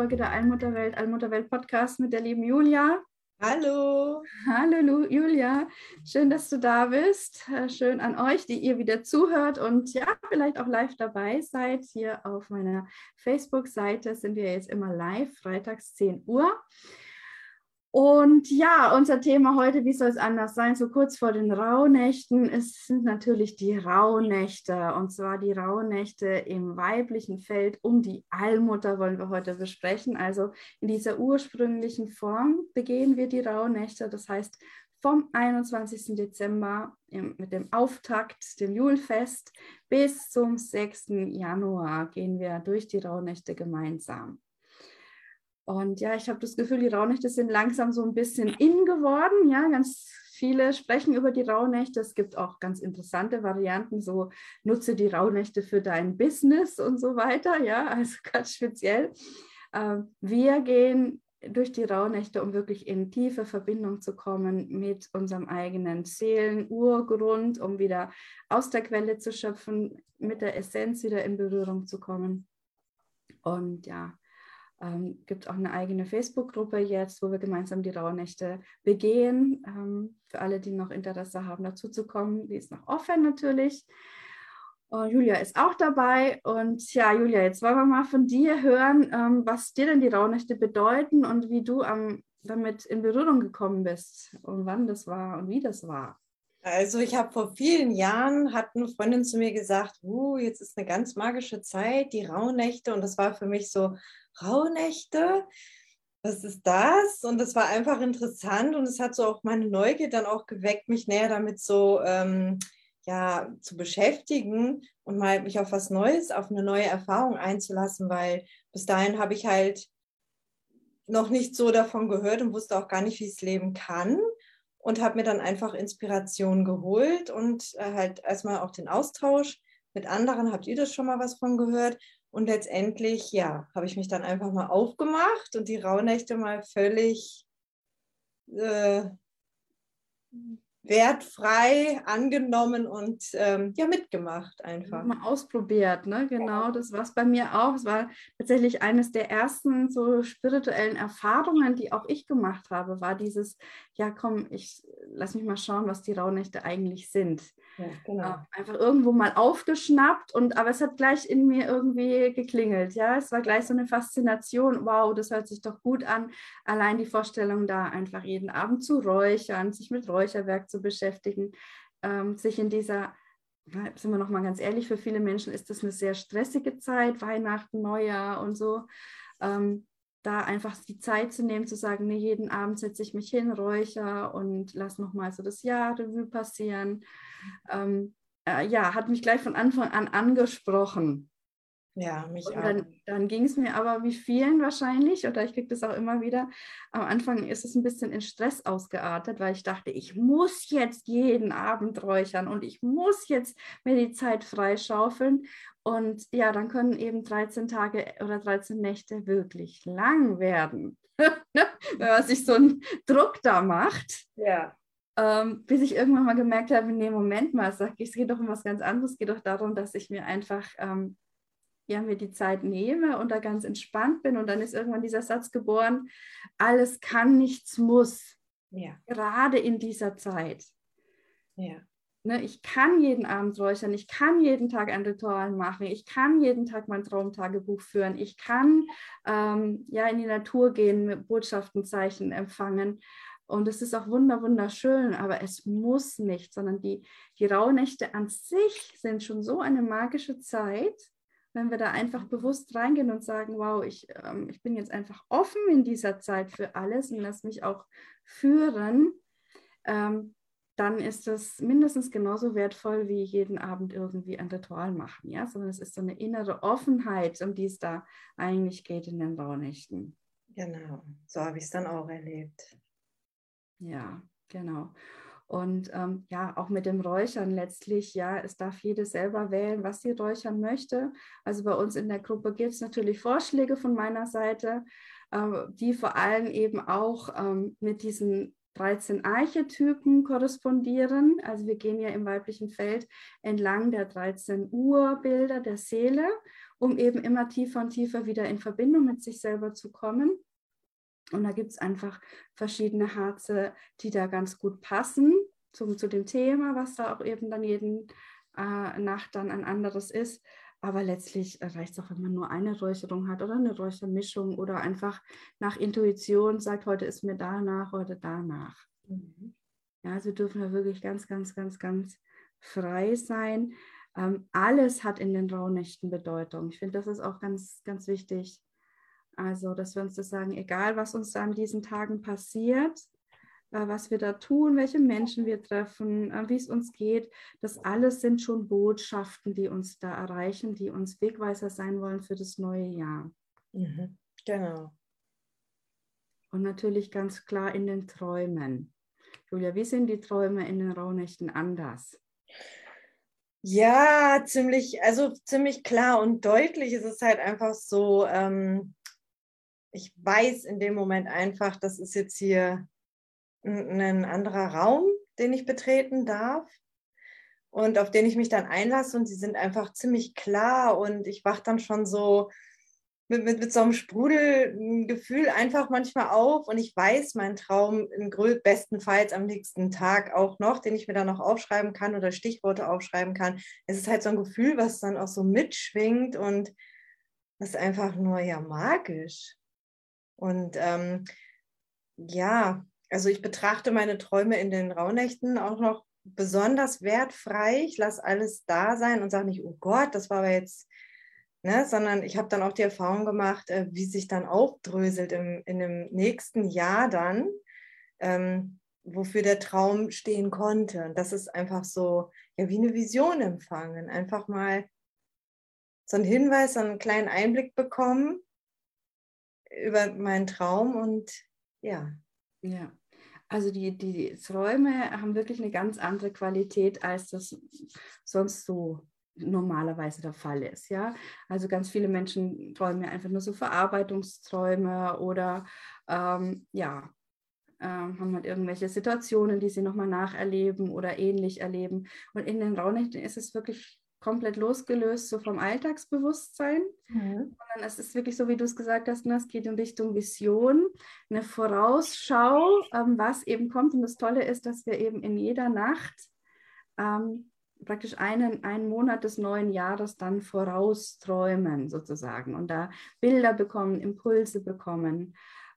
Folge der Allmutterwelt, Allmutterwelt Podcast mit der lieben Julia. Hallo. Hallo Lu Julia, schön, dass du da bist. Äh, Schön an euch, die ihr wieder zuhört und ja, vielleicht auch live dabei seid. Hier auf meiner Facebook-Seite sind wir jetzt immer live, freitags 10 Uhr. Und ja, unser Thema heute, wie soll es anders sein, so kurz vor den Rauhnächten, es sind natürlich die Rauhnächte. Und zwar die Rauhnächte im weiblichen Feld um die Allmutter wollen wir heute besprechen. Also in dieser ursprünglichen Form begehen wir die Rauhnächte. Das heißt, vom 21. Dezember im, mit dem Auftakt, dem Julfest, bis zum 6. Januar gehen wir durch die Rauhnächte gemeinsam. Und ja, ich habe das Gefühl, die Rauhnächte sind langsam so ein bisschen in geworden. Ja, ganz viele sprechen über die Rauhnächte. Es gibt auch ganz interessante Varianten, so nutze die Rauhnächte für dein Business und so weiter. Ja, also ganz speziell. Ähm, Wir gehen durch die Rauhnächte, um wirklich in tiefe Verbindung zu kommen mit unserem eigenen Seelenurgrund, um wieder aus der Quelle zu schöpfen, mit der Essenz wieder in Berührung zu kommen. Und ja, ähm, gibt auch eine eigene Facebook-Gruppe jetzt, wo wir gemeinsam die Rauhnächte begehen. Ähm, für alle, die noch Interesse haben, dazu zu kommen, die ist noch offen natürlich. Uh, Julia ist auch dabei. Und ja, Julia, jetzt wollen wir mal von dir hören, ähm, was dir denn die Rauhnächte bedeuten und wie du ähm, damit in Berührung gekommen bist und wann das war und wie das war. Also ich habe vor vielen Jahren, hat eine Freundin zu mir gesagt, uh, jetzt ist eine ganz magische Zeit, die Rauhnächte. Und das war für mich so, Rauhnächte, was ist das? Und das war einfach interessant und es hat so auch meine Neugier dann auch geweckt, mich näher damit so ähm, ja, zu beschäftigen und mal mich auf was Neues, auf eine neue Erfahrung einzulassen, weil bis dahin habe ich halt noch nicht so davon gehört und wusste auch gar nicht, wie es leben kann und habe mir dann einfach Inspiration geholt und äh, halt erstmal auch den Austausch mit anderen. Habt ihr das schon mal was von gehört? Und letztendlich, ja, habe ich mich dann einfach mal aufgemacht und die Rauhnächte mal völlig äh, wertfrei angenommen und ähm, ja, mitgemacht einfach. Mal ausprobiert, ne? Genau, das war es bei mir auch. Es war tatsächlich eines der ersten so spirituellen Erfahrungen, die auch ich gemacht habe, war dieses, ja komm, ich lass mich mal schauen, was die Rauhnächte eigentlich sind. Ja, genau. Äh, einfach irgendwo mal aufgeschnappt und aber es hat gleich in mir irgendwie geklingelt. Ja, es war gleich so eine Faszination. Wow, das hört sich doch gut an. Allein die Vorstellung da, einfach jeden Abend zu räuchern, sich mit Räucherwerk zu beschäftigen, ähm, sich in dieser sind wir noch mal ganz ehrlich, für viele Menschen ist das eine sehr stressige Zeit, Weihnachten, Neujahr und so. Ähm, da einfach die Zeit zu nehmen, zu sagen, nee, jeden Abend setze ich mich hin, räucher und lass nochmal so das Jahr Revue passieren. Ähm, äh, ja, hat mich gleich von Anfang an angesprochen. Ja, mich Und auch. dann, dann ging es mir aber wie vielen wahrscheinlich, oder ich kriege das auch immer wieder, am Anfang ist es ein bisschen in Stress ausgeartet, weil ich dachte, ich muss jetzt jeden Abend räuchern und ich muss jetzt mir die Zeit freischaufeln. Und ja, dann können eben 13 Tage oder 13 Nächte wirklich lang werden, Ne? wenn man sich so einen Druck da macht. Ja. Ähm, bis ich irgendwann mal gemerkt habe, nee, Moment mal, sag ich, es geht doch um was ganz anderes. Es geht doch darum, dass ich mir einfach ähm, ja, mir die Zeit nehme und da ganz entspannt bin. Und dann ist irgendwann dieser Satz geboren, alles kann, nichts muss, Ja. gerade in dieser Zeit. Ja. Ne, ich kann jeden Abend räuchern, ich kann jeden Tag ein Ritual machen, ich kann jeden Tag mein Traumtagebuch führen, ich kann ähm, ja in die Natur gehen, mit Botschaften, Zeichen empfangen. Und es ist auch wunder, wunderschön, aber es muss nicht, sondern die, die Rauhnächte an sich sind schon so eine magische Zeit, wenn wir da einfach bewusst reingehen und sagen, wow, ich, ähm, ich bin jetzt einfach offen in dieser Zeit für alles und lass mich auch führen. Ähm, dann ist das mindestens genauso wertvoll wie jeden Abend irgendwie ein Ritual machen, ja, sondern es ist so eine innere Offenheit, um die es da eigentlich geht in den Rauhnächten. Genau, so habe ich es dann auch erlebt. Ja, genau. Und ähm, ja, auch mit dem Räuchern letztlich, ja, es darf jede selber wählen, was sie räuchern möchte. Also bei uns in der Gruppe gibt es natürlich Vorschläge von meiner Seite, äh, die vor allem eben auch ähm, mit diesen 13 Archetypen korrespondieren. Also wir gehen ja im weiblichen Feld entlang der 13 Urbilder der Seele, um eben immer tiefer und tiefer wieder in Verbindung mit sich selber zu kommen. Und da gibt es einfach verschiedene Harze, die da ganz gut passen zum, zu dem Thema, was da auch eben dann jeden äh, Nacht dann ein anderes ist. Aber letztlich reicht es auch, wenn man nur eine Räucherung hat oder eine Räuchermischung oder einfach nach Intuition sagt, heute ist mir danach, heute danach. Mhm. Ja, also dürfen wir wirklich ganz, ganz, ganz, ganz frei sein. Ähm, alles hat in den Rauhnächten Bedeutung. Ich finde, das ist auch ganz, ganz wichtig. Also, dass wir uns das sagen, egal was uns da an diesen Tagen passiert, äh, was wir da tun, welche Menschen wir treffen, äh, wie es uns geht, das alles sind schon Botschaften, die uns da erreichen, die uns Wegweiser sein wollen für das neue Jahr. Mhm, genau. Und natürlich ganz klar in den Träumen. Julia, wie sind die Träume in den Rauhnächten anders? Ja, ziemlich, also ziemlich klar und deutlich ist es halt einfach so, ähm, ich weiß in dem Moment einfach, das ist jetzt hier ein anderer Raum, den ich betreten darf und auf den ich mich dann einlasse und sie sind einfach ziemlich klar und ich wache dann schon so mit, mit, mit so einem Sprudelgefühl einfach manchmal auf und ich weiß meinen Traum im bestenfalls am nächsten Tag auch noch, den ich mir dann noch aufschreiben kann oder Stichworte aufschreiben kann. Es ist halt so ein Gefühl, was dann auch so mitschwingt und das ist einfach nur ja magisch. Und ähm, ja, also ich betrachte meine Träume in den Rauhnächten auch noch besonders wertfrei. Ich lasse alles da sein und sage nicht, oh Gott, das war aber jetzt, ne, sondern ich habe dann auch die Erfahrung gemacht, äh, wie sich dann aufdröselt im, in dem nächsten Jahr dann, ähm, wofür der Traum stehen konnte. Und das ist einfach so, ja, wie eine Vision empfangen. Einfach mal so einen Hinweis, so einen kleinen Einblick bekommen über meinen Traum und ja. Ja. Also die, die Träume haben wirklich eine ganz andere Qualität, als das sonst so normalerweise der Fall ist. Ja? Also ganz viele Menschen träumen ja einfach nur so Verarbeitungsträume oder ähm, ja, ähm, haben halt irgendwelche Situationen, die sie nochmal nacherleben oder ähnlich erleben. Und in den Raunächten ist es wirklich komplett losgelöst so vom Alltagsbewusstsein, mhm. sondern es ist wirklich so, wie du es gesagt hast, ne, es geht in Richtung Vision, eine Vorausschau, ähm, was eben kommt. Und das Tolle ist, dass wir eben in jeder Nacht ähm, praktisch einen, einen Monat des neuen Jahres dann vorausträumen sozusagen und da Bilder bekommen, Impulse bekommen.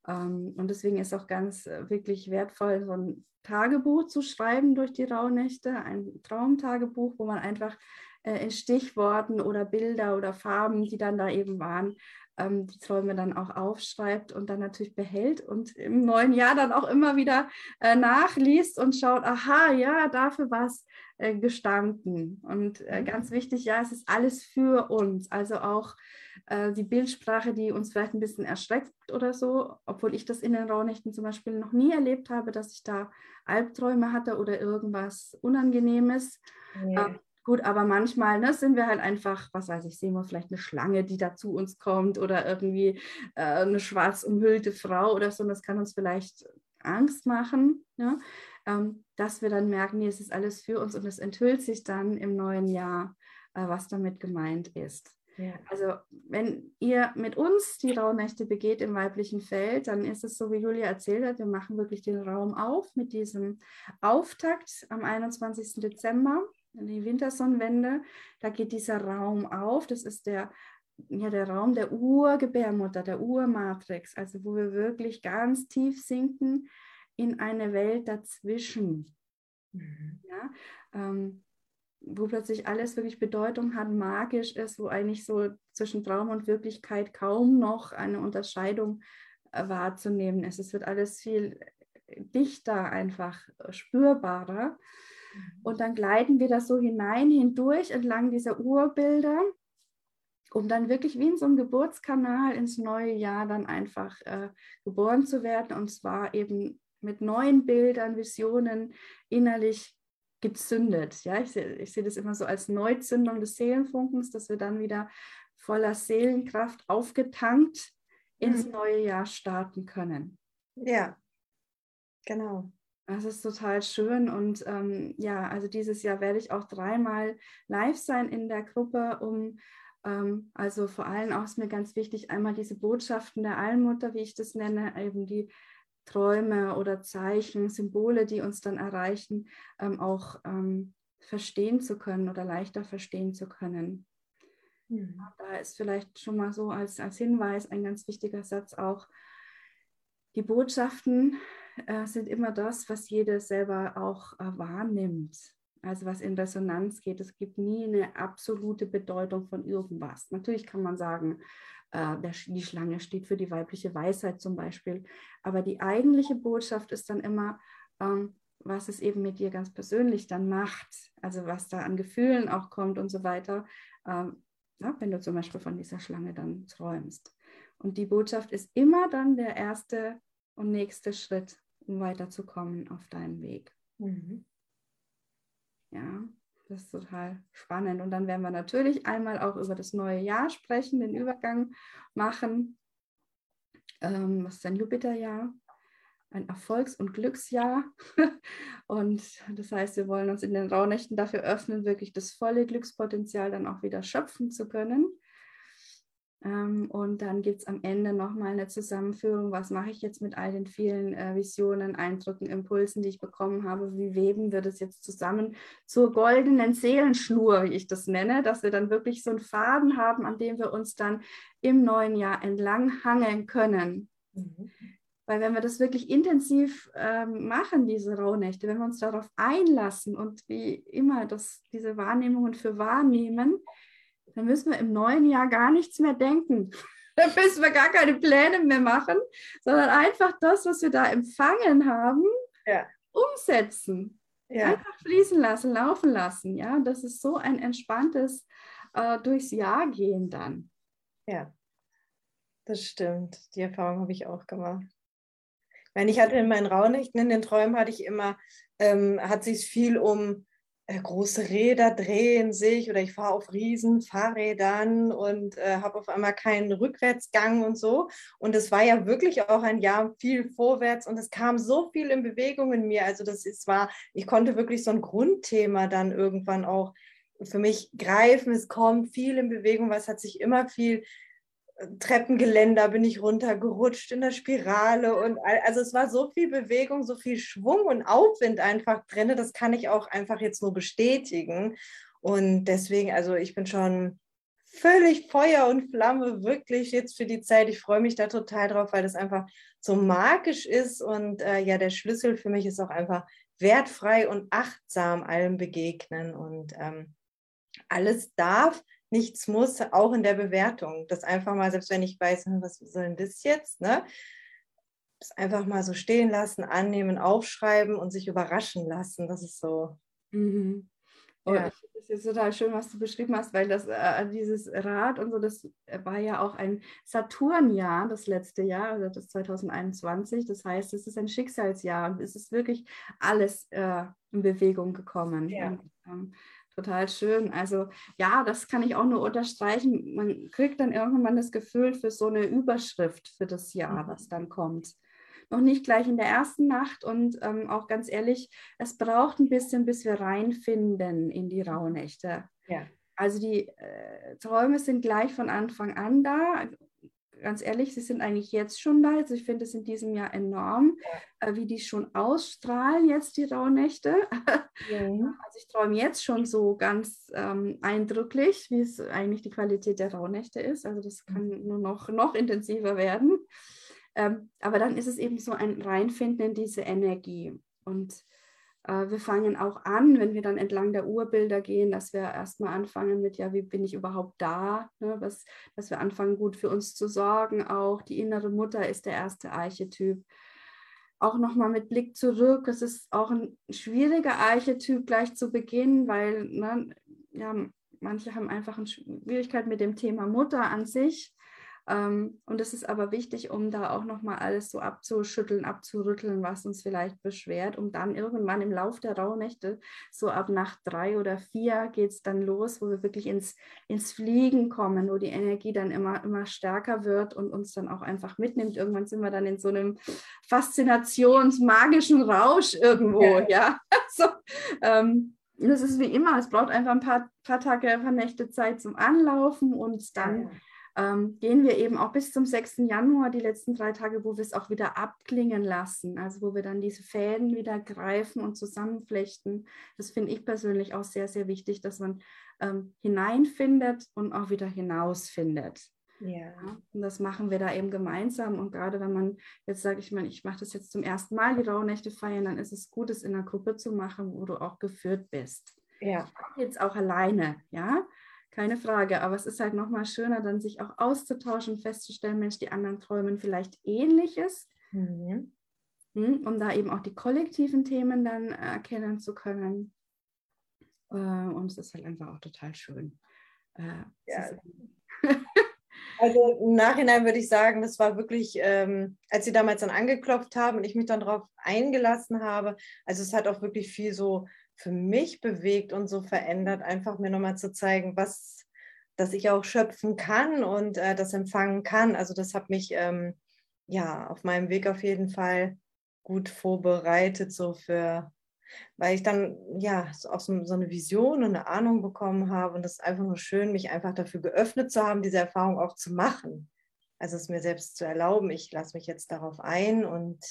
Ähm, und deswegen ist auch ganz äh, wirklich wertvoll, so ein Tagebuch zu schreiben durch die Rauhnächte, ein Traumtagebuch, wo man einfach in Stichworten oder Bilder oder Farben, die dann da eben waren, ähm, die Träume dann auch aufschreibt und dann natürlich behält und im neuen Jahr dann auch immer wieder äh, nachliest und schaut, aha, ja, dafür war es äh, gestanden. Und äh, mhm. ganz wichtig, ja, es ist alles für uns. Also auch äh, die Bildsprache, die uns vielleicht ein bisschen erschreckt oder so, obwohl ich das in den Raunächten zum Beispiel noch nie erlebt habe, dass ich da Albträume hatte oder irgendwas Unangenehmes. Ja. Gut, aber manchmal ne, sind wir halt einfach, was weiß ich, sehen wir vielleicht eine Schlange, die da zu uns kommt oder irgendwie äh, eine schwarz umhüllte Frau oder so. Und das kann uns vielleicht Angst machen, ne? ähm, dass wir dann merken, nee, es ist alles für uns und es enthüllt sich dann im neuen Jahr, äh, was damit gemeint ist. Ja. Also wenn ihr mit uns die Rauhnächte begeht im weiblichen Feld, dann ist es so, wie Julia erzählt hat, wir machen wirklich den Raum auf mit diesem Auftakt am 21. Dezember die Wintersonnenwende, da geht dieser Raum auf. Das ist der, ja, der Raum der Urgebärmutter, der Urmatrix, also wo wir wirklich ganz tief sinken in eine Welt dazwischen. Mhm. Ja, ähm, wo plötzlich alles wirklich Bedeutung hat, magisch ist, wo eigentlich so zwischen Traum und Wirklichkeit kaum noch eine Unterscheidung äh, wahrzunehmen ist. Es wird alles viel dichter, einfach spürbarer. Und dann gleiten wir da so hinein, hindurch, entlang dieser Urbilder, um dann wirklich wie in so einem Geburtskanal ins neue Jahr dann einfach äh, geboren zu werden. Und zwar eben mit neuen Bildern, Visionen innerlich gezündet. Ja, ich sehe seh das immer so als Neuzündung des Seelenfunkens, dass wir dann wieder voller Seelenkraft aufgetankt ins Mhm. neue Jahr starten können. Ja, genau. Das ist total schön und ähm, ja, also dieses Jahr werde ich auch dreimal live sein in der Gruppe, um ähm, also vor allem auch ist mir ganz wichtig, einmal diese Botschaften der Allmutter, wie ich das nenne, eben die Träume oder Zeichen, Symbole, die uns dann erreichen, ähm, auch ähm, verstehen zu können oder leichter verstehen zu können. Mhm. Da ist vielleicht schon mal so als, als Hinweis ein ganz wichtiger Satz auch, die Botschaften äh, sind immer das, was jeder selber auch äh, wahrnimmt. Also was in Resonanz geht. Es gibt nie eine absolute Bedeutung von irgendwas. Natürlich kann man sagen, äh, der, die Schlange steht für die weibliche Weisheit zum Beispiel. Aber die eigentliche Botschaft ist dann immer, ähm, was es eben mit dir ganz persönlich dann macht. Also was da an Gefühlen auch kommt und so weiter. Ähm, ja, wenn du zum Beispiel von dieser Schlange dann träumst. Und die Botschaft ist immer dann der erste und nächste Schritt, um weiterzukommen auf deinem Weg. Mhm. Ja, das ist total spannend. Und dann werden wir natürlich einmal auch über das neue Jahr sprechen, den Übergang machen. Ähm, was ist ein Jupiterjahr? Ein Erfolgs- und Glücksjahr. und das heißt, wir wollen uns in den Rauhnächten dafür öffnen, wirklich das volle Glückspotenzial dann auch wieder schöpfen zu können. Ähm, und dann gibt es am Ende nochmal eine Zusammenführung, was mache ich jetzt mit all den vielen äh, Visionen, Eindrücken, Impulsen, die ich bekommen habe, wie weben wir das jetzt zusammen zur goldenen Seelenschnur, wie ich das nenne, dass wir dann wirklich so einen Faden haben, an dem wir uns dann im neuen Jahr entlang hangeln können. Mhm. Weil wenn wir das wirklich intensiv ähm, machen, diese Rauhnächte, wenn wir uns darauf einlassen und wie immer das, diese Wahrnehmungen für wahrnehmen, dann müssen wir im neuen Jahr gar nichts mehr denken. Dann müssen wir gar keine Pläne mehr machen, sondern einfach das, was wir da empfangen haben, Ja. umsetzen. Ja. Einfach fließen lassen, laufen lassen. Ja, das ist so ein entspanntes äh, durchs Jahr gehen dann. Ja, das stimmt. Die Erfahrung habe ich auch gemacht. Ich meine, ich hatte in meinen Raunächten, in den Träumen hatte ich immer, ähm, hat sich viel um große Räder drehen sich oder ich fahre auf riesen Fahrrädern und äh, habe auf einmal keinen Rückwärtsgang und so. Und es war ja wirklich auch ein Jahr viel vorwärts und es kam so viel in Bewegung in mir. Also das ist, war, ich konnte wirklich so ein Grundthema dann irgendwann auch für mich greifen. Es kommt viel in Bewegung, es hat sich immer viel äh, Treppengeländer bin ich runtergerutscht in der Spirale und also es war so viel Bewegung, so viel Schwung und Aufwind einfach drin. Das kann ich auch einfach jetzt nur bestätigen. Und deswegen, also ich bin schon völlig Feuer und Flamme, wirklich jetzt für die Zeit. Ich freue mich da total drauf, weil das einfach so magisch ist. Und äh, ja, der Schlüssel für mich ist auch einfach wertfrei und achtsam allem begegnen. Und ähm, alles darf, nichts muss, auch in der Bewertung. Das einfach mal, selbst wenn ich weiß, hm, was soll denn das jetzt, ne? Das einfach mal so stehen lassen, annehmen, aufschreiben und sich überraschen lassen. Das ist so. Mhm. Und Ja. ich finde es jetzt total schön, was du beschrieben hast, weil das äh, dieses Rad und so, das war ja auch ein Saturnjahr, das letzte Jahr, also das 2021. Das heißt, es ist ein Schicksalsjahr und es ist wirklich alles äh, in Bewegung gekommen. Ja. Und, ähm, total schön. Also ja, das kann ich auch nur unterstreichen. Man kriegt dann irgendwann das Gefühl für so eine Überschrift für das Jahr, was dann kommt noch nicht gleich in der ersten Nacht und ähm, auch ganz ehrlich, es braucht ein bisschen, bis wir reinfinden in die Rauhnächte. Ja. Also die äh, Träume sind gleich von Anfang an da. Ganz ehrlich, sie sind eigentlich jetzt schon da. Also ich finde es in diesem Jahr enorm, äh, wie die schon ausstrahlen jetzt die Rauhnächte. Mhm. Also ich träume jetzt schon so ganz ähm, eindrücklich, wie es eigentlich die Qualität der Rauhnächte ist. Also das kann nur noch, noch intensiver werden. Ähm, aber dann ist es eben so ein Reinfinden in diese Energie. Und wir fangen auch an, wenn wir dann entlang der Urbilder gehen, dass wir erstmal anfangen mit, ja, wie bin ich überhaupt da? Ne? Was, dass wir anfangen, gut für uns zu sorgen. Auch die innere Mutter ist der erste Archetyp. auch nochmal mit Blick zurück. Es ist auch ein schwieriger Archetyp gleich zu Beginn, weil ne, ja, manche haben einfach eine Schwierigkeit mit dem Thema Mutter an sich. Ähm, und es ist aber wichtig, um da auch nochmal alles so abzuschütteln, abzurütteln, was uns vielleicht beschwert, um dann irgendwann im Lauf der Rauhnächte, so ab Nacht drei oder vier, geht es dann los, wo wir wirklich ins, ins Fliegen kommen, wo die Energie dann immer, immer stärker wird und uns dann auch einfach mitnimmt. Irgendwann sind wir dann in so einem faszinationsmagischen Rausch irgendwo, ja. ja? so, ähm, das ist wie immer, es braucht einfach ein paar, paar Tage, ein paar Nächte Zeit zum Anlaufen und dann ähm, gehen wir eben auch bis zum 6. Januar, die letzten drei Tage, wo wir es auch wieder abklingen lassen, also wo wir dann diese Fäden wieder greifen und zusammenflechten. Das finde ich persönlich auch sehr, sehr wichtig, dass man ähm, hineinfindet und auch wieder hinausfindet. Ja. Und das machen wir da eben gemeinsam. Und gerade wenn man jetzt sagt, ich meine, ich mache das jetzt zum ersten Mal, die Rauhnächte feiern, dann ist es gut, es in einer Gruppe zu machen, wo du auch geführt bist. Ja. Jetzt auch alleine, ja keine Frage. Aber es ist halt nochmal schöner, dann sich auch auszutauschen, festzustellen, Mensch, die anderen träumen vielleicht ähnliches. Mhm. Hm, um da eben auch die kollektiven Themen dann erkennen zu können. Äh, und es ist halt einfach auch total schön. Äh, ja. Also im Nachhinein würde ich sagen, das war wirklich, ähm, als sie damals dann angeklopft haben und ich mich dann darauf eingelassen habe, also es hat auch wirklich viel so für mich bewegt und so verändert, einfach mir nochmal zu zeigen, was, dass ich auch schöpfen kann und äh, das empfangen kann. Also das hat mich ähm, ja auf meinem Weg auf jeden Fall gut vorbereitet, so für, weil ich dann ja auch so, so eine Vision und eine Ahnung bekommen habe und das ist einfach nur schön, mich einfach dafür geöffnet zu haben, diese Erfahrung auch zu machen. Also es mir selbst zu erlauben, ich lasse mich jetzt darauf ein und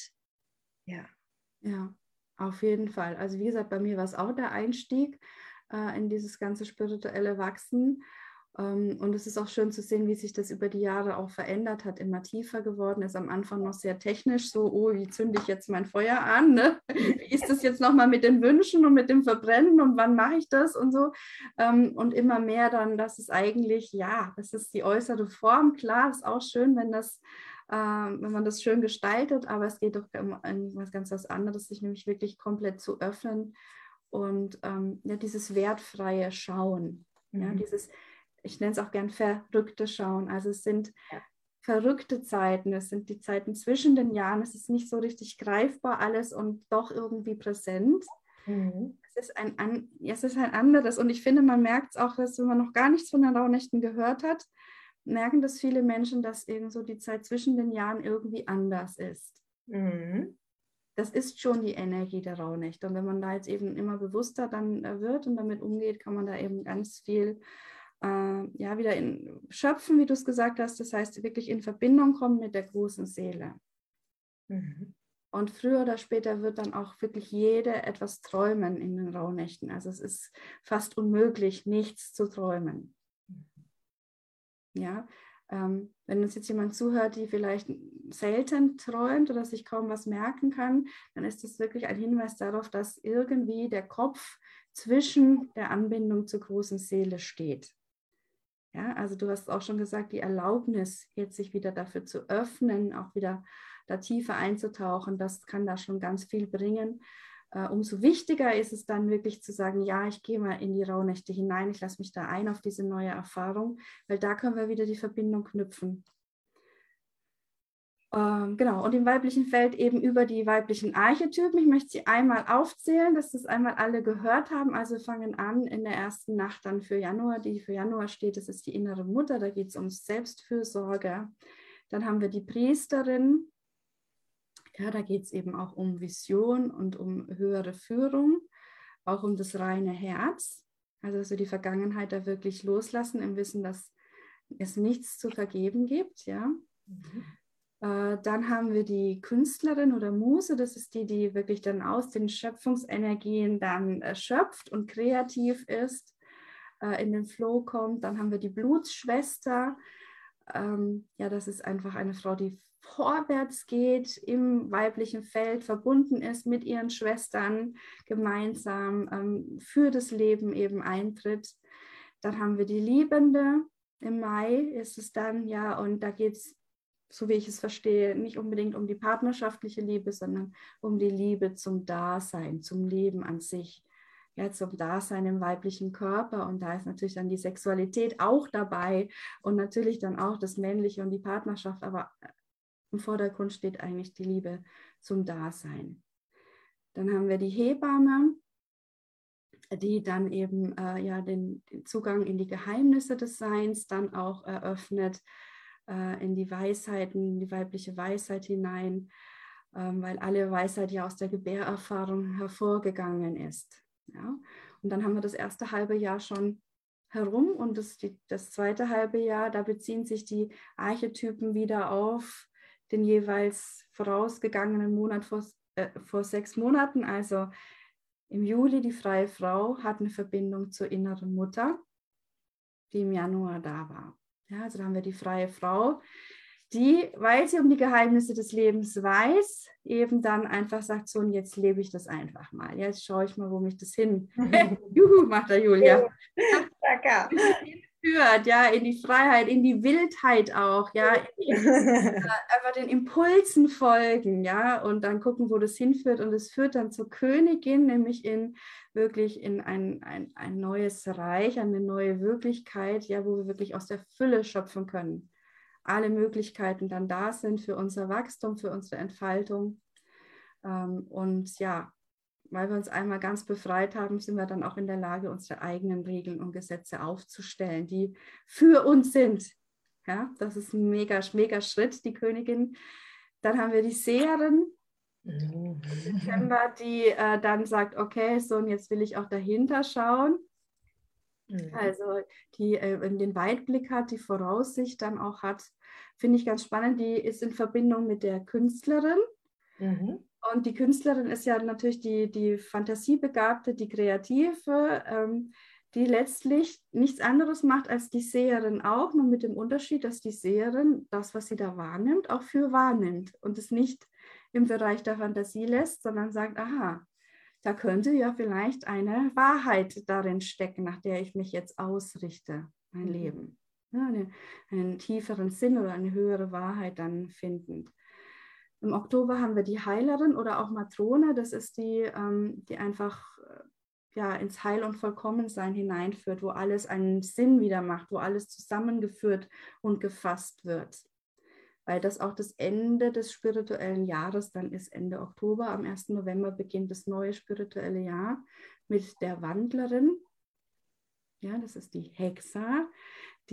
ja. Ja, auf jeden Fall. Also wie gesagt, bei mir war es auch der Einstieg äh, in dieses ganze spirituelle Wachsen. Ähm, und es ist auch schön zu sehen, wie sich das über die Jahre auch verändert hat, immer tiefer geworden ist. Am Anfang noch sehr technisch, so, oh, wie zünde ich jetzt mein Feuer an? Ne? Wie ist das jetzt nochmal mit den Wünschen und mit dem Verbrennen und wann mache ich das und so? Ähm, und immer mehr dann, dass es eigentlich, ja, das ist die äußere Form. Klar, ist auch schön, wenn das ähm, wenn man das schön gestaltet, aber es geht doch um was ganz was anderes, sich nämlich wirklich komplett zu öffnen und ähm, ja, dieses wertfreie Schauen, mhm. ja, dieses, ich nenne es auch gern verrückte Schauen. Also es sind ja. verrückte Zeiten, es sind die Zeiten zwischen den Jahren, es ist nicht so richtig greifbar alles und doch irgendwie präsent. Mhm. Es, ist ein, an, es ist ein anderes und ich finde, man merkt es auch, dass wenn man noch gar nichts von den Rauhnächten gehört hat, merken das viele Menschen, dass eben so die Zeit zwischen den Jahren irgendwie anders ist. Mhm. Das ist schon die Energie der Rauhnächte. Und wenn man da jetzt eben immer bewusster dann äh, wird und damit umgeht, kann man da eben ganz viel äh, ja, wieder in, schöpfen, wie du es gesagt hast. Das heißt, wirklich in Verbindung kommen mit der großen Seele. Mhm. Und früher oder später wird dann auch wirklich jede etwas träumen in den Rauhnächten. Also es ist fast unmöglich, nichts zu träumen. Ja, ähm, wenn uns jetzt jemand zuhört, die vielleicht selten träumt oder sich kaum was merken kann, dann ist das wirklich ein Hinweis darauf, dass irgendwie der Kopf zwischen der Anbindung zur großen Seele steht. Ja, also du hast auch schon gesagt, die Erlaubnis, jetzt sich wieder dafür zu öffnen, auch wieder da tiefer einzutauchen, das kann da schon ganz viel bringen äh, umso wichtiger ist es dann wirklich zu sagen, ja, ich gehe mal in die Rauhnächte hinein, ich lasse mich da ein auf diese neue Erfahrung, weil da können wir wieder die Verbindung knüpfen. Ähm, genau, und im weiblichen Feld eben über die weiblichen Archetypen. Ich möchte sie einmal aufzählen, dass das einmal alle gehört haben. Also fangen an in der ersten Nacht dann für Januar, die für Januar steht, das ist die innere Mutter, da geht es um Selbstfürsorge. Dann haben wir die Priesterin, ja, da geht es eben auch um Vision und um höhere Führung, auch um das reine Herz. Also so die Vergangenheit da wirklich loslassen im Wissen, dass es nichts zu vergeben gibt. Ja. Mhm. Äh, dann haben wir die Künstlerin oder Muse, das ist die, die wirklich dann aus den Schöpfungsenergien dann äh, schöpft und kreativ ist, äh, in den Flow kommt. Dann haben wir die Blutsschwester. Ähm, ja, das ist einfach eine Frau, die vorwärts geht, im weiblichen Feld verbunden ist mit ihren Schwestern, gemeinsam ähm, für das Leben eben eintritt. Dann haben wir die Liebende. Im Mai ist es dann, ja, und da geht es so wie ich es verstehe, nicht unbedingt um die partnerschaftliche Liebe, sondern um die Liebe zum Dasein, zum Leben an sich, ja, zum Dasein im weiblichen Körper. Und da ist natürlich dann die Sexualität auch dabei und natürlich dann auch das Männliche und die Partnerschaft, aber im Vordergrund steht eigentlich die Liebe zum Dasein. Dann haben wir die Hebamme, die dann eben äh, ja den, den, Zugang in die Geheimnisse des Seins dann auch eröffnet äh, in die Weisheiten, die weibliche Weisheit hinein, ähm, weil alle Weisheit ja aus der Gebärerfahrung hervorgegangen ist. Ja? Und dann haben wir das erste halbe Jahr schon herum und das, die, das zweite halbe Jahr, da beziehen sich die Archetypen wieder auf den jeweils vorausgegangenen Monat vor, äh, vor sechs Monaten. Also im Juli die freie Frau hat eine Verbindung zur inneren Mutter, die im Januar da war. Ja, also da haben wir die freie Frau, die, weil sie um die Geheimnisse des Lebens weiß, eben dann einfach sagt, so und jetzt lebe ich das einfach mal. Jetzt schaue ich mal, wo mich das hin. Juhu, macht der Julia. Führt, ja, in die Freiheit, in die Wildheit auch, ja, die, äh, einfach den Impulsen folgen, ja, und dann gucken, wo das hinführt. Und es führt dann zur Königin, nämlich in wirklich in ein, ein, ein neues Reich, eine neue Wirklichkeit, ja, wo wir wirklich aus der Fülle schöpfen können. Alle Möglichkeiten dann da sind für unser Wachstum, für unsere Entfaltung. Ähm, und ja, weil wir uns einmal ganz befreit haben, sind wir dann auch in der Lage, unsere eigenen Regeln und Gesetze aufzustellen, die für uns sind. Ja, das ist ein mega, mega Schritt, die Königin. Dann haben wir die Seherin, September, die äh, dann sagt, okay, so und jetzt will ich auch dahinter schauen. Mhm. Also die äh, den Weitblick hat, die Voraussicht dann auch hat, finde ich ganz spannend. Die ist in Verbindung mit der Künstlerin. Mhm. Und die Künstlerin ist ja natürlich die, die Fantasiebegabte, die Kreative, ähm, die letztlich nichts anderes macht als die Seherin auch, nur mit dem Unterschied, dass die Seherin das, was sie da wahrnimmt, auch für wahrnimmt und es nicht im Bereich der Fantasie lässt, sondern sagt, aha, da könnte ja vielleicht eine Wahrheit darin stecken, nach der ich mich jetzt ausrichte, mein mhm. Leben. Ja, eine, einen tieferen Sinn oder eine höhere Wahrheit dann finden. Im Oktober haben wir die Heilerin oder auch Matrone. Das ist die, ähm, die einfach äh, ja, ins Heil und Vollkommensein hineinführt, wo alles einen Sinn wieder macht, wo alles zusammengeführt und gefasst wird weil das auch das Ende des spirituellen Jahres dann ist, Ende Oktober. Am 1. November beginnt das neue spirituelle Jahr mit der Wandlerin. Ja, das ist die Hexa,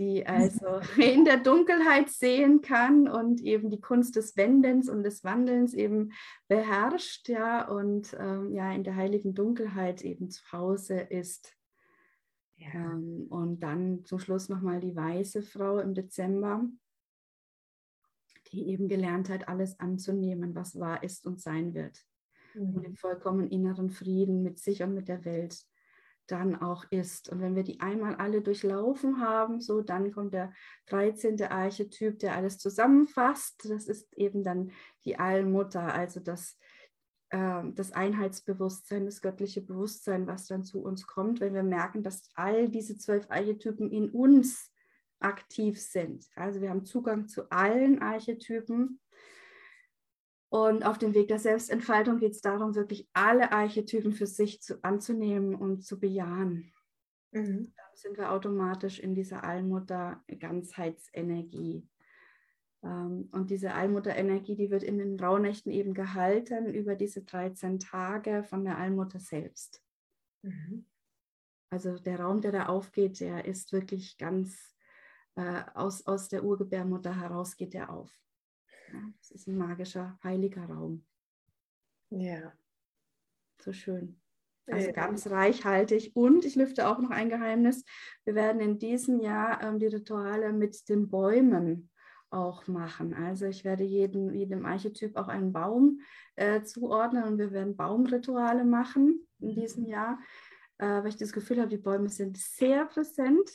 die also in der Dunkelheit sehen kann und eben die Kunst des Wendens und des Wandelns eben beherrscht, ja, und ähm, ja, in der heiligen Dunkelheit eben zu Hause ist. Ja. Ähm, und dann zum Schluss nochmal die weiße Frau im Dezember, die eben gelernt hat, alles anzunehmen, was wahr ist und sein wird. Mhm. Und im vollkommen inneren Frieden mit sich und mit der Welt dann auch ist. Und wenn wir die einmal alle durchlaufen haben, so dann kommt der 13. Archetyp, der alles zusammenfasst. Das ist eben dann die Allmutter, also das, äh, das Einheitsbewusstsein, das göttliche Bewusstsein, was dann zu uns kommt, wenn wir merken, dass all diese zwölf Archetypen in uns aktiv sind. Also wir haben Zugang zu allen Archetypen. Und auf dem Weg der Selbstentfaltung geht es darum, wirklich alle Archetypen für sich zu, anzunehmen und zu bejahen. Mhm. Dann sind wir automatisch in dieser Allmutter-Ganzheitsenergie. Ähm, und diese Allmutter-Energie, die wird in den Rauhnächten eben gehalten über diese 13 Tage von der Allmutter selbst. Mhm. Also der Raum, der da aufgeht, der ist wirklich ganz äh, aus, aus der Urgebärmutter heraus geht er auf. Das ist ein magischer, heiliger Raum. Ja. So schön. Also ja. ganz reichhaltig. Und ich lüfte auch noch ein Geheimnis. Wir werden in diesem Jahr ähm, die Rituale mit den Bäumen auch machen. Also ich werde jedem, jedem Archetyp auch einen Baum äh, zuordnen und wir werden Baumrituale machen in diesem mhm. Jahr, äh, weil ich das Gefühl habe, die Bäume sind sehr präsent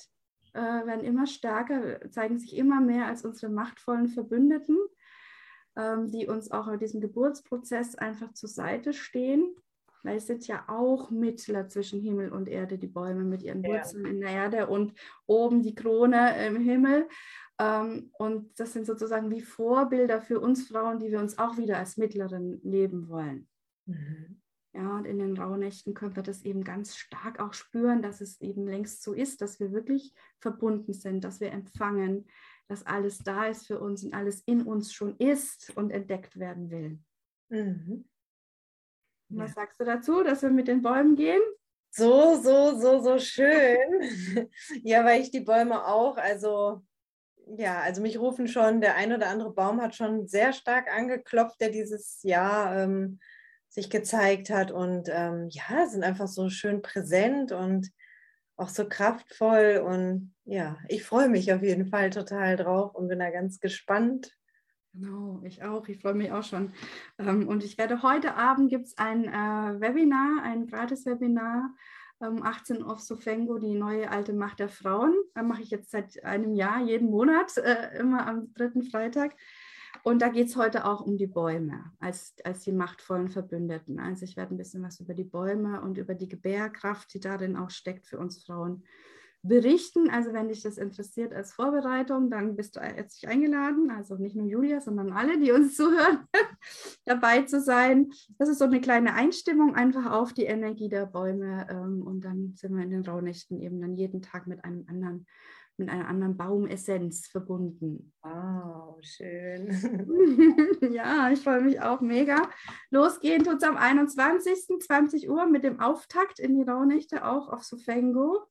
äh, werden immer stärker, zeigen sich immer mehr als unsere machtvollen Verbündeten, die uns auch in diesem Geburtsprozess einfach zur Seite stehen. weil es sind ja auch Mittler zwischen Himmel und Erde, die Bäume mit ihren Wurzeln ja. in der Erde und oben die Krone im Himmel. Ähm, und das sind sozusagen wie Vorbilder für uns Frauen, die wir uns auch wieder als Mittlerin leben wollen. Mhm. Ja, und in den Rauhnächten können wir das eben ganz stark auch spüren, dass es eben längst so ist, dass wir wirklich verbunden sind, dass wir empfangen, dass alles da ist für uns und alles in uns schon ist und entdeckt werden will. Mhm. Ja. Was sagst du dazu, dass wir mit den Bäumen gehen? So, so, so, so schön. ja, weil ich die Bäume auch, also ja, also mich rufen schon, der ein oder andere Baum hat schon sehr stark angeklopft, der dieses Jahr ähm, sich gezeigt hat und ähm, ja, sind einfach so schön präsent und auch so kraftvoll und ja, ich freue mich auf jeden Fall total drauf und bin da ganz gespannt. Genau, ich auch. Ich freue mich auch schon. Ähm, und ich werde heute Abend gibt es ein äh, Webinar, ein Gratis-Webinar, 18 ähm, auf Sofengo, die neue alte Macht der Frauen. Da mache ich jetzt seit einem Jahr, jeden Monat, äh, immer am dritten Freitag. Und da geht es heute auch um die Bäume als, als die machtvollen Verbündeten. Also ich werde ein bisschen was über die Bäume und über die Gebärkraft, die darin auch steckt für uns Frauen, berichten. Also wenn dich das interessiert als Vorbereitung, dann bist du herzlich eingeladen. Also nicht nur Julia, sondern alle, die uns zuhören, dabei zu sein. Das ist so eine kleine Einstimmung einfach auf die Energie der Bäume. Ähm, und dann sind wir in den Rauhnächten eben dann jeden Tag mit einem anderen mit einer anderen Baumessenz verbunden. Wow, schön. ja, ich freue mich auch mega. Losgehen tut es am 21. 20 Uhr mit dem Auftakt in die Rauhnächte auch auf Sufengo.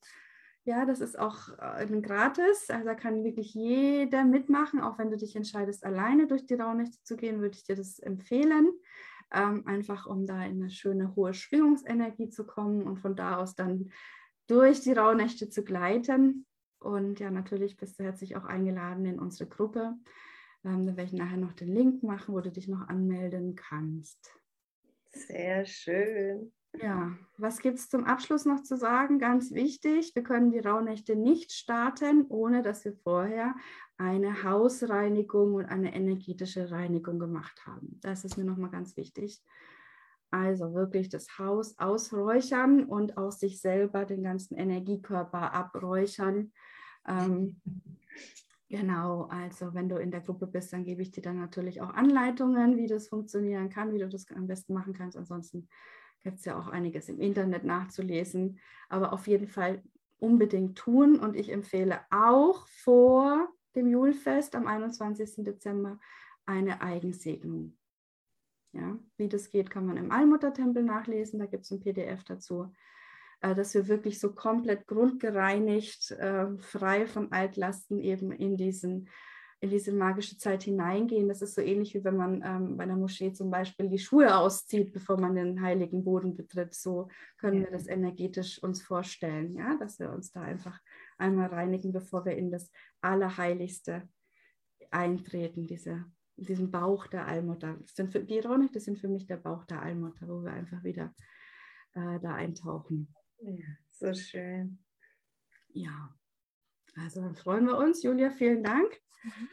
Ja, das ist auch äh, gratis, also da kann wirklich jeder mitmachen. Auch wenn du dich entscheidest, alleine durch die Rauhnächte zu gehen, würde ich dir das empfehlen. Ähm, einfach um da in eine schöne hohe Schwingungsenergie zu kommen und von da aus dann durch die Rauhnächte zu gleiten. Und ja, natürlich bist du herzlich auch eingeladen in unsere Gruppe. Ähm, da werde ich nachher noch den Link machen, wo du dich noch anmelden kannst. Sehr schön. Ja, was gibt es zum Abschluss noch zu sagen? Ganz wichtig, wir können die Rauhnächte nicht starten, ohne dass wir vorher eine Hausreinigung und eine energetische Reinigung gemacht haben. Das ist mir nochmal ganz wichtig. Also wirklich das Haus ausräuchern und auch sich selber den ganzen Energiekörper abräuchern. Ähm, genau, also wenn du in der Gruppe bist, dann gebe ich dir dann natürlich auch Anleitungen, wie das funktionieren kann, wie du das am besten machen kannst. Ansonsten gibt es ja auch einiges im Internet nachzulesen. Aber auf jeden Fall unbedingt tun. Und ich empfehle auch vor dem Julfest am 21. Dezember eine Eigensegnung. Ja, wie das geht, kann man im Allmuttertempel nachlesen. Da gibt es ein PDF dazu, äh, dass wir wirklich so komplett grundgereinigt, äh, frei von Altlasten eben in diesen in diese magische Zeit hineingehen. Das ist so ähnlich wie wenn man ähm, bei einer Moschee zum Beispiel die Schuhe auszieht, bevor man den heiligen Boden betritt. So können ja. wir das energetisch uns vorstellen, ja, dass wir uns da einfach einmal reinigen, bevor wir in das Allerheiligste eintreten, diese in diesem Bauch der Allmutter. Das sind für, die Ironik, das sind für mich der Bauch der Allmutter, wo wir einfach wieder äh, da eintauchen. Ja, so schön. Ja, also dann freuen wir uns. Julia, vielen Dank, mhm.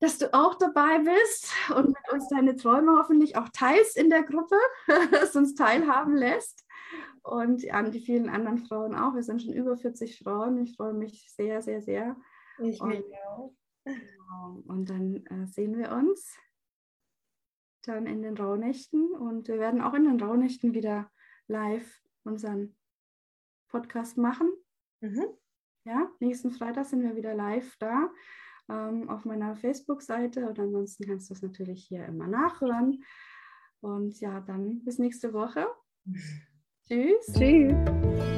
dass du auch dabei bist und mit uns deine Träume hoffentlich auch teilst in der Gruppe, dass uns teilhaben lässt. Und an die vielen anderen Frauen auch. Wir sind schon über 40 Frauen. Ich freue mich sehr, sehr, sehr. Ich mich auch. Genau. Und dann äh, sehen wir uns dann in den Rauhnächten und wir werden auch in den Rauhnächten wieder live unseren Podcast machen. Mhm. Ja, nächsten Freitag sind wir wieder live da ähm, auf meiner Facebook-Seite und ansonsten kannst du es natürlich hier immer nachhören. Und ja, dann bis nächste Woche. Tschüss. Tschüss.